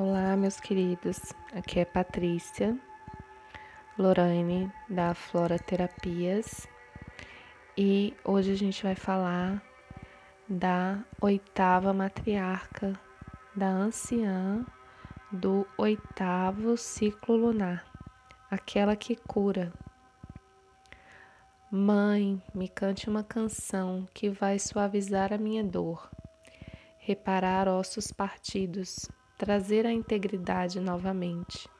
Olá, meus queridos. Aqui é Patrícia Lorraine da Flora Terapias e hoje a gente vai falar da oitava matriarca, da anciã do oitavo ciclo lunar, aquela que cura. Mãe, me cante uma canção que vai suavizar a minha dor, reparar ossos partidos trazer a integridade novamente.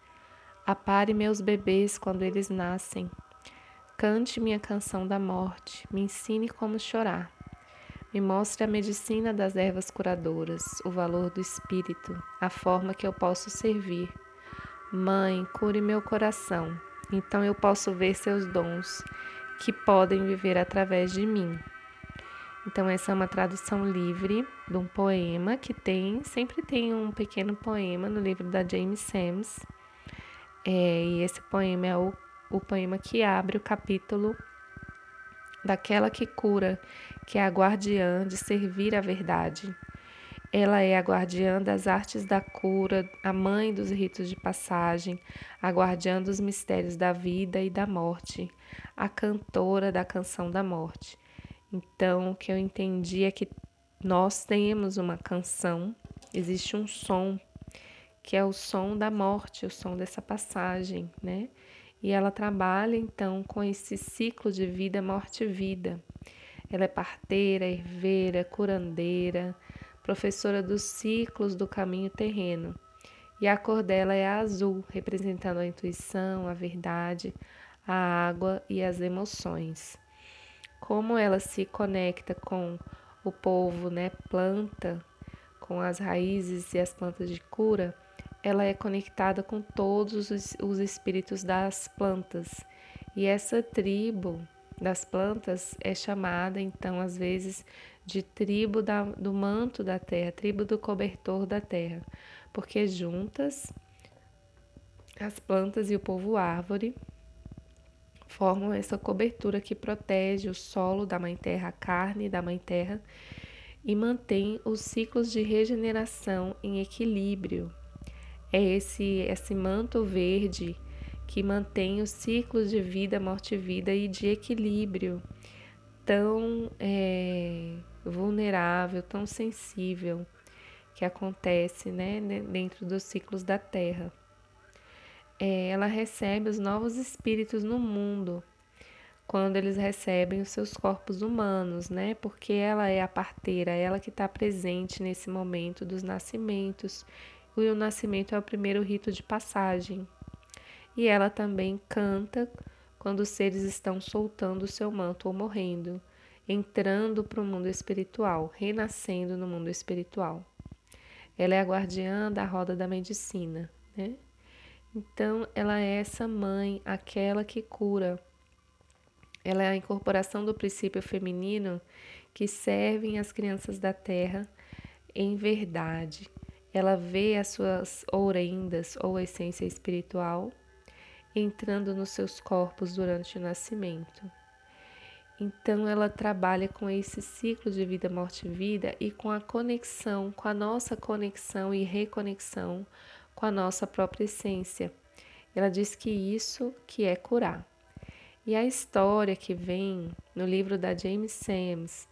Apare meus bebês quando eles nascem. Cante minha canção da morte, me ensine como chorar. Me mostre a medicina das ervas curadoras, o valor do espírito, a forma que eu posso servir. Mãe, cure meu coração, então eu posso ver seus dons, que podem viver através de mim. Então essa é uma tradução livre de um poema que tem, sempre tem um pequeno poema no livro da James Sams. É, e esse poema é o, o poema que abre o capítulo daquela que cura, que é a guardiã de servir a verdade. Ela é a guardiã das artes da cura, a mãe dos ritos de passagem, a guardiã dos mistérios da vida e da morte, a cantora da canção da morte. Então, o que eu entendi é que nós temos uma canção, existe um som, que é o som da morte, o som dessa passagem, né? E ela trabalha então com esse ciclo de vida, morte e vida. Ela é parteira, herveira, curandeira, professora dos ciclos do caminho terreno. E a cor dela é azul, representando a intuição, a verdade, a água e as emoções como ela se conecta com o povo, né, planta, com as raízes e as plantas de cura, ela é conectada com todos os, os espíritos das plantas. E essa tribo das plantas é chamada, então, às vezes, de tribo da, do manto da terra, tribo do cobertor da terra, porque juntas as plantas e o povo árvore formam essa cobertura que protege o solo da Mãe Terra, a carne da Mãe Terra e mantém os ciclos de regeneração em equilíbrio. É esse, esse manto verde que mantém os ciclos de vida, morte e vida e de equilíbrio tão é, vulnerável, tão sensível que acontece né, dentro dos ciclos da Terra é, ela recebe os novos espíritos no mundo quando eles recebem os seus corpos humanos, né? Porque ela é a parteira, ela que está presente nesse momento dos nascimentos. E o nascimento é o primeiro rito de passagem. E ela também canta quando os seres estão soltando o seu manto ou morrendo, entrando para o mundo espiritual, renascendo no mundo espiritual. Ela é a guardiã da roda da medicina, né? Então, ela é essa mãe, aquela que cura. Ela é a incorporação do princípio feminino que servem as crianças da terra em verdade. Ela vê as suas ourendas ou essência espiritual entrando nos seus corpos durante o nascimento. Então ela trabalha com esse ciclo de vida, morte e vida e com a conexão, com a nossa conexão e reconexão com a nossa própria essência. Ela diz que isso que é curar. E a história que vem no livro da James Sams,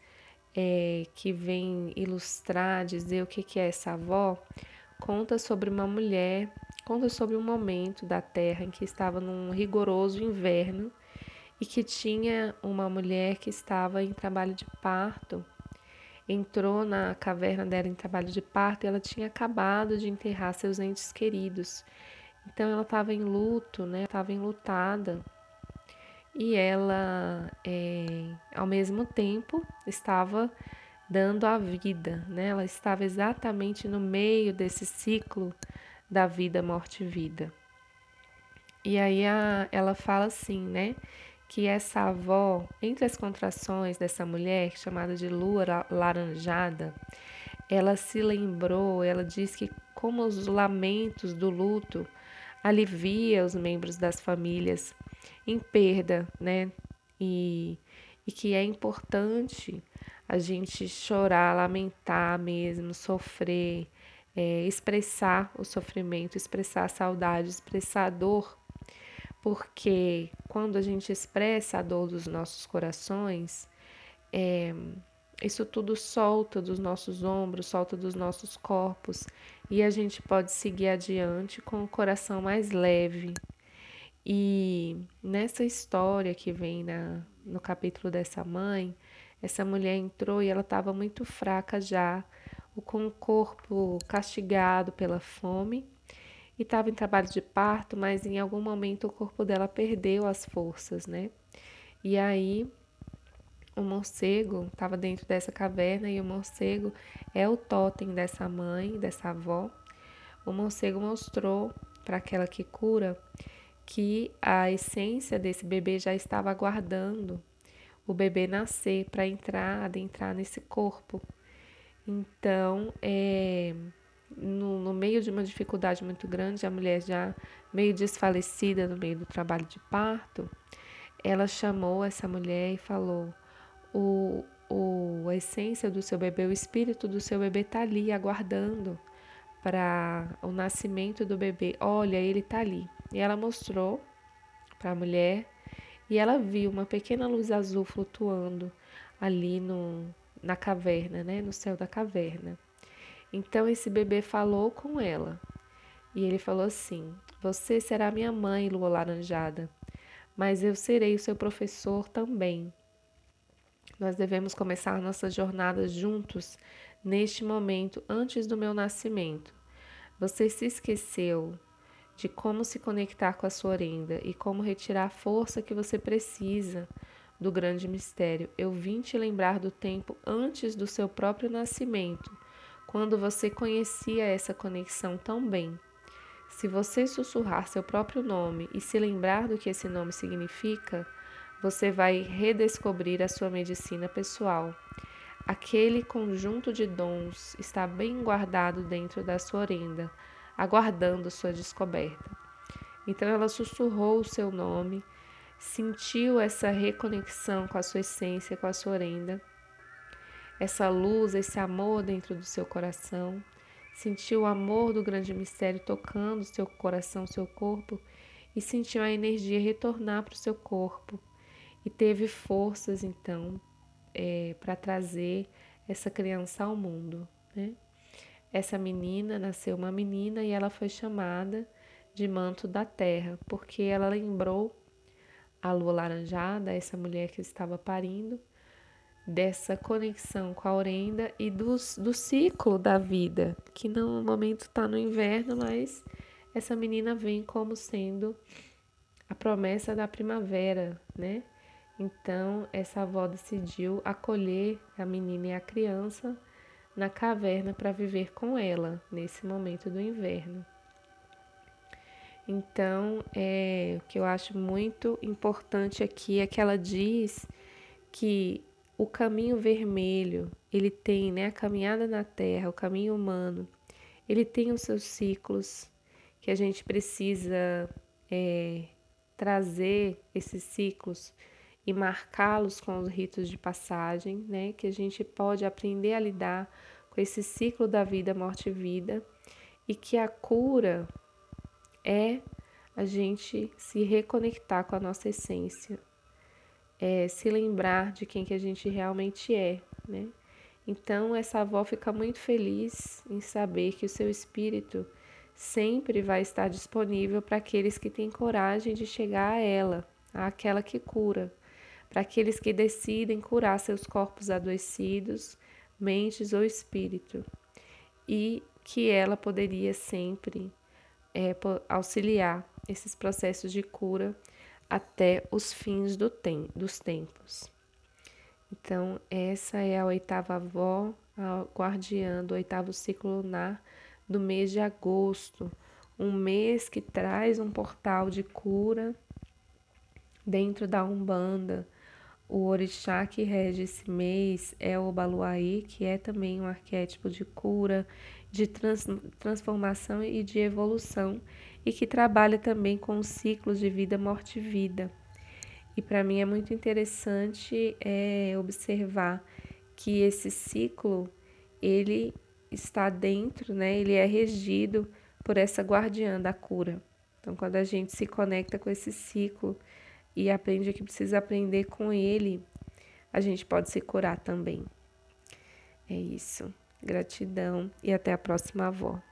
é, que vem ilustrar, dizer o que, que é essa avó, conta sobre uma mulher, conta sobre um momento da Terra em que estava num rigoroso inverno e que tinha uma mulher que estava em trabalho de parto entrou na caverna dela em trabalho de parto e ela tinha acabado de enterrar seus entes queridos. Então ela estava em luto, né? Estava enlutada. E ela, é, ao mesmo tempo, estava dando a vida, né? Ela estava exatamente no meio desse ciclo da vida, morte e vida. E aí a, ela fala assim, né? Que essa avó, entre as contrações dessa mulher, chamada de lua laranjada, ela se lembrou, ela diz que como os lamentos do luto alivia os membros das famílias em perda, né? E, e que é importante a gente chorar, lamentar mesmo, sofrer, é, expressar o sofrimento, expressar a saudade, expressar a dor, porque quando a gente expressa a dor dos nossos corações, é, isso tudo solta dos nossos ombros, solta dos nossos corpos e a gente pode seguir adiante com o coração mais leve. E nessa história que vem na, no capítulo dessa mãe, essa mulher entrou e ela estava muito fraca já, com o corpo castigado pela fome e estava em trabalho de parto, mas em algum momento o corpo dela perdeu as forças, né? E aí o morcego estava dentro dessa caverna e o morcego é o totem dessa mãe, dessa avó. O morcego mostrou para aquela que cura que a essência desse bebê já estava aguardando o bebê nascer para entrar, adentrar nesse corpo. Então, é, no, no, meio de uma dificuldade muito grande, a mulher já meio desfalecida no meio do trabalho de parto, ela chamou essa mulher e falou: o, o, a essência do seu bebê, o espírito do seu bebê está ali aguardando para o nascimento do bebê. Olha, ele está ali. E ela mostrou para a mulher e ela viu uma pequena luz azul flutuando ali no, na caverna, né, no céu da caverna. Então esse bebê falou com ela e ele falou assim: Você será minha mãe, lua laranjada, mas eu serei o seu professor também. Nós devemos começar nossa jornada juntos neste momento antes do meu nascimento. Você se esqueceu de como se conectar com a sua orenda e como retirar a força que você precisa do grande mistério. Eu vim te lembrar do tempo antes do seu próprio nascimento, quando você conhecia essa conexão tão bem. Se você sussurrar seu próprio nome e se lembrar do que esse nome significa, você vai redescobrir a sua medicina pessoal. Aquele conjunto de dons está bem guardado dentro da sua orenda aguardando sua descoberta. Então ela sussurrou o seu nome, sentiu essa reconexão com a sua essência, com a sua orenda, essa luz, esse amor dentro do seu coração, sentiu o amor do grande mistério tocando seu coração, seu corpo e sentiu a energia retornar para o seu corpo e teve forças então é, para trazer essa criança ao mundo, né? Essa menina nasceu uma menina e ela foi chamada de manto da terra, porque ela lembrou a lua laranjada, essa mulher que estava parindo, dessa conexão com a orenda e dos, do ciclo da vida, que no momento está no inverno, mas essa menina vem como sendo a promessa da primavera, né? Então, essa avó decidiu acolher a menina e a criança na caverna para viver com ela nesse momento do inverno. Então, é, o que eu acho muito importante aqui é que ela diz que o caminho vermelho, ele tem né, a caminhada na terra, o caminho humano, ele tem os seus ciclos, que a gente precisa é, trazer esses ciclos e marcá-los com os ritos de passagem, né? Que a gente pode aprender a lidar com esse ciclo da vida, morte e vida, e que a cura é a gente se reconectar com a nossa essência, é se lembrar de quem que a gente realmente é, né? Então essa avó fica muito feliz em saber que o seu espírito sempre vai estar disponível para aqueles que têm coragem de chegar a ela, àquela que cura para aqueles que decidem curar seus corpos adoecidos, mentes ou espírito, e que ela poderia sempre é, auxiliar esses processos de cura até os fins do tem, dos tempos. Então, essa é a oitava avó, a guardiã do oitavo ciclo lunar do mês de agosto, um mês que traz um portal de cura dentro da Umbanda, o orixá que rege esse mês é o Baluaí, que é também um arquétipo de cura, de trans, transformação e de evolução, e que trabalha também com os ciclos de vida, morte e vida. E para mim é muito interessante é, observar que esse ciclo ele está dentro, né? Ele é regido por essa guardiã da cura. Então, quando a gente se conecta com esse ciclo e aprende o que precisa aprender com ele, a gente pode se curar também. É isso. Gratidão e até a próxima avó.